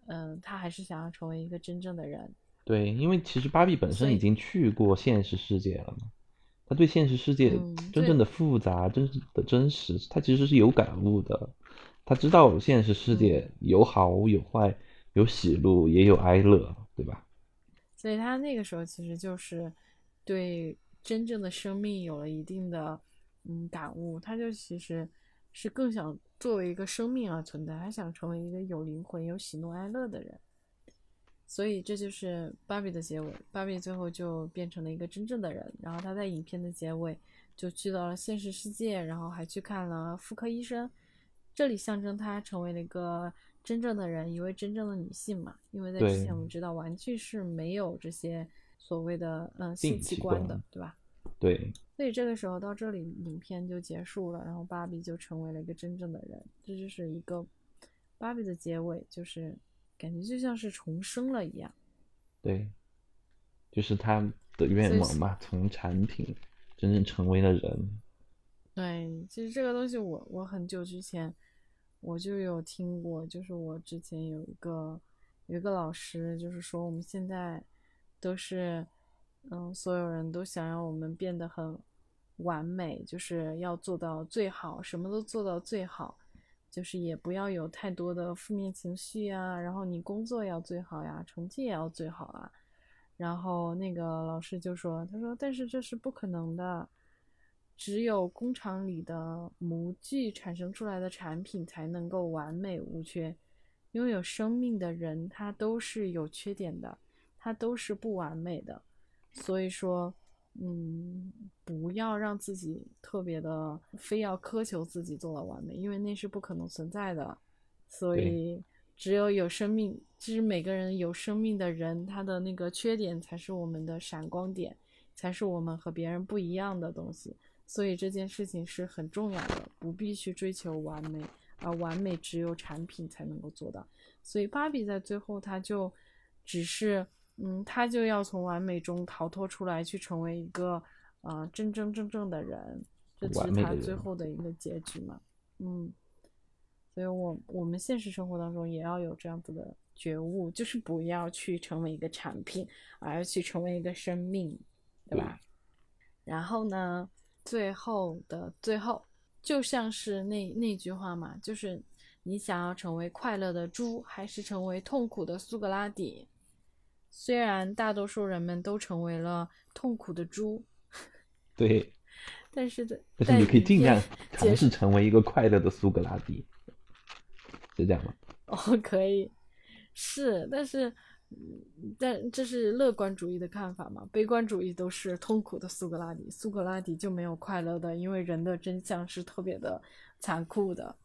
嗯、她还是想要成为一个真正的人。对，因为其实芭比本身已经去过现实世界了嘛，她对现实世界真正的复杂、真实的真实，她其实是有感悟的。她知道现实世界有好有坏，有喜怒也有哀乐，对吧？所以他那个时候其实就是对真正的生命有了一定的嗯感悟，他就其实是更想作为一个生命而存在，他想成为一个有灵魂、有喜怒哀乐的人。所以这就是芭比的结尾，芭比最后就变成了一个真正的人，然后他在影片的结尾就去到了现实世界，然后还去看了妇科医生，这里象征她成为了一个真正的人，一位真正的女性嘛。因为在之前我们知道玩具是没有这些所谓的嗯性性器器官的，对吧？对，所以这个时候到这里，影片就结束了，然后芭比就成为了一个真正的人，这就是一个芭比的结尾，就是感觉就像是重生了一样。对，就是她的愿望嘛，从产品真正成为了人。对，其实这个东西我我很久之前我就有听过，就是我之前有一个有一个老师，就是说我们现在都是，嗯，所有人都想让我们变得很完美，就是要做到最好，什么都做到最好，就是也不要有太多的负面情绪啊，然后你工作要最好呀，成绩也要最好啊。然后那个老师就说，他说，但是这是不可能的。只有工厂里的模具产生出来的产品才能够完美无缺，拥有生命的人，他都是有缺点的，他都是不完美的。所以说，嗯，不要让自己特别的非要苛求自己做到完美，因为那是不可能存在的。所以，只有有生命，其实每个人有生命的人，他的那个缺点才是我们的闪光点，才是我们和别人不一样的东西。所以这件事情是很重要的，不必去追求完美，而完美只有产品才能够做到。所以芭比在最后，她就只是，嗯，她就要从完美中逃脱出来，去成为一个，呃，真真正正的人，这是他最后的一个结局嘛，嗯。所以我我们现实生活当中也要有这样子的觉悟，就是不要去成为一个产品，而要去成为一个生命，对吧？然后呢？最后的最后，就像是那那句话嘛，就是你想要成为快乐的猪，还是成为痛苦的苏格拉底？虽然大多数人们都成为了痛苦的猪，对，<laughs> 但是的，但是你可以尽量 <laughs> 尝试成为一个快乐的苏格拉底，是这样吗？哦，可以，是，但是。但这是乐观主义的看法嘛？悲观主义都是痛苦的苏格拉底，苏格拉底就没有快乐的，因为人的真相是特别的残酷的。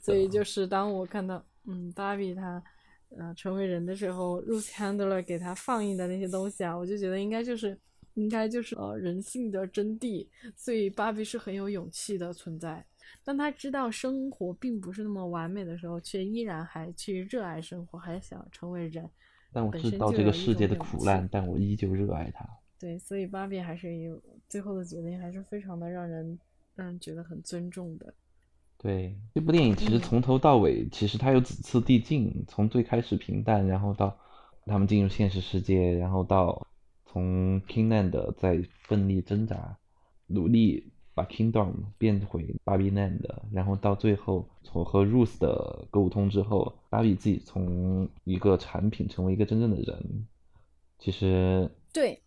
所以就是当我看到，嗯，芭比她，呃，成为人的时候，Ruth Handler 给她放映的那些东西啊，我就觉得应该就是，应该就是呃人性的真谛。所以芭比是很有勇气的存在。当他知道生活并不是那么完美的时候，却依然还去热爱生活，还想成为人。但我知道这个世界的苦难，但我依旧热爱它。对，所以芭比还是有最后的决定，还是非常的让人让人觉得很尊重的。对，这部电影其实从头到尾，其实它有几次递进，从最开始平淡，然后到他们进入现实世界，然后到从 Kingland 在奋力挣扎，努力。把 Kingdom 变回 Barbie Land，然后到最后从和 Ruth 的沟通之后，芭比自己从一个产品成为一个真正的人。其实对，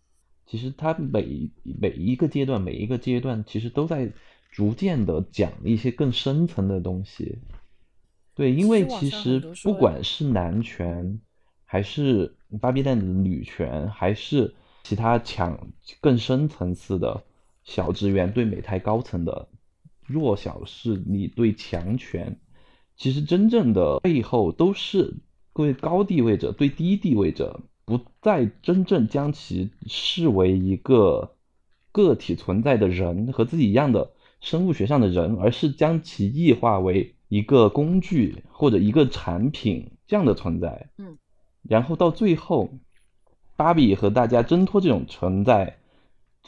其实他每每一个阶段，每一个阶段其实都在逐渐的讲一些更深层的东西。对，因为其实不管是男权，还是 Barbie Land 的女权，还是其他强更深层次的。小职员对美泰高层的弱小势力对强权，其实真正的背后都是各位高地位者对低地位者不再真正将其视为一个个体存在的人和自己一样的生物学上的人，而是将其异化为一个工具或者一个产品这样的存在。嗯，然后到最后，芭比和大家挣脱这种存在。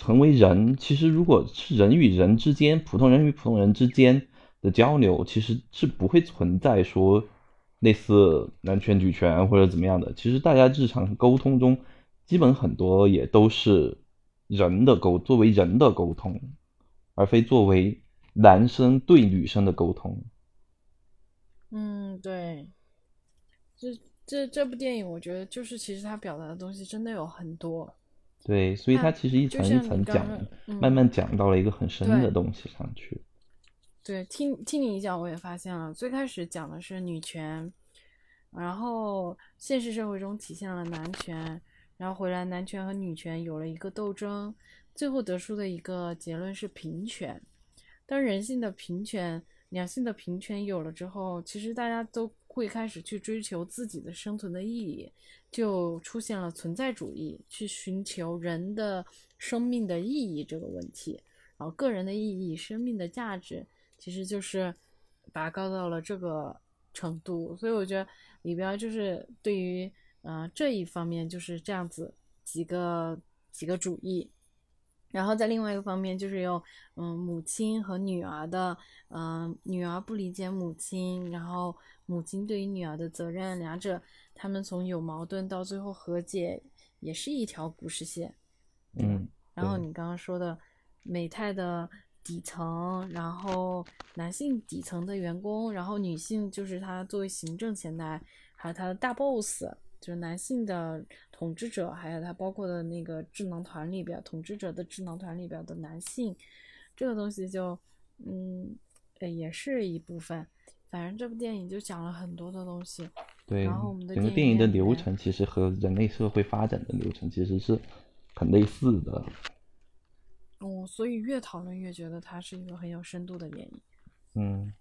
成为人，其实如果是人与人之间，普通人与普通人之间的交流，其实是不会存在说类似男权女权或者怎么样的。其实大家日常沟通中，基本很多也都是人的沟，作为人的沟通，而非作为男生对女生的沟通。嗯，对，这这这部电影，我觉得就是其实它表达的东西真的有很多。对，所以它其实一层一层讲，慢慢讲到了一个很深的东西上去。对，听听你一讲，我也发现了，最开始讲的是女权，然后现实社会中体现了男权，然后回来男权和女权有了一个斗争，最后得出的一个结论是平权。当人性的平权、两性的平权有了之后，其实大家都会开始去追求自己的生存的意义。就出现了存在主义，去寻求人的生命的意义这个问题，然后个人的意义、生命的价值，其实就是拔高到了这个程度。所以我觉得里边就是对于嗯这一方面就是这样子几个几个主义，然后在另外一个方面就是有嗯母亲和女儿的，嗯女儿不理解母亲，然后母亲对于女儿的责任，两者。他们从有矛盾到最后和解，也是一条故事线。嗯，然后你刚刚说的美泰的底层，然后男性底层的员工，然后女性就是他作为行政前台，还有他的大 boss，就是男性的统治者，还有他包括的那个智囊团里边，统治者的智囊团里边的男性，这个东西就嗯，也是一部分。反正这部电影就讲了很多的东西。对然后我们的整个电电影的流程其实和人类社会发展的流程其实是很类似的。哦，所以越讨论越觉得它是一个很有深度的电影。嗯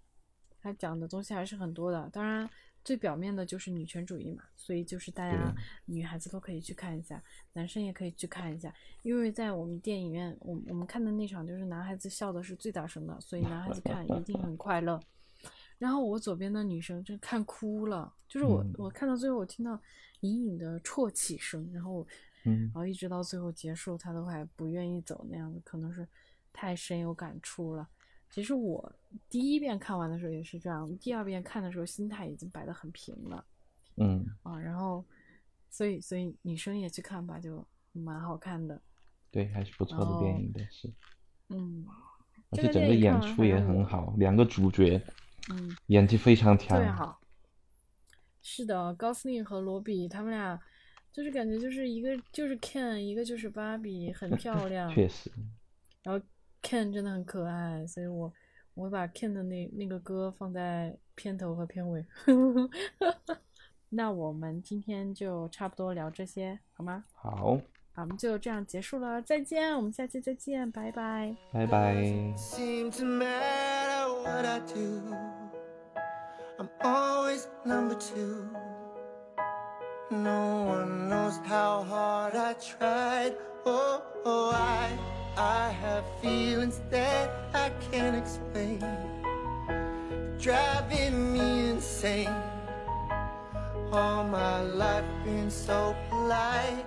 它讲的东西还是很多的，当然最表面的就是女权主义嘛，所以就是大家女孩子都可以去看一下，男生也可以去看一下，因为在我们电影院，我我们看的那场就是男孩子笑的是最大声的，所以男孩子看一定很快乐。然后我左边的女生就看哭了，就是我、嗯。我看到最后，我听到隐隐的啜泣声，然后嗯。然后一直到最后结束，她都还不愿意走那样子，可能是太深有感触了。其实我第一遍看完的时候也是这样，第二遍看的时候心态已经摆得很平了嗯，啊，然后所以所以女生也去看吧，就蛮好看的，对，还是不错的电影的是，嗯，而且整个演出也很好，两个主角嗯，演技非常强特别。好。是的，高司令和罗比他们俩就是感觉就是一个就是 Ken，一个就是芭比，很漂 <laughs> 亮。确实，然后 Ken 真的很可爱，所以我我会把 Ken 的那那个歌放在片头和片尾。<laughs> 那我们今天就差不多聊这些，好吗？好，好，我们就这样结束了，再见，我们下期再见，拜拜。拜拜。What I do. I'm always number two. No one knows how hard I tried. Oh, oh I, I have feelings that I can't explain, driving me insane. All my life been so polite,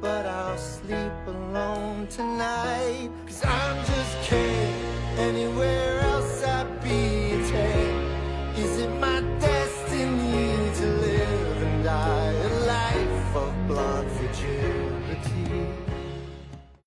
but I'll sleep alone tonight. Cause I'm just kidding anywhere be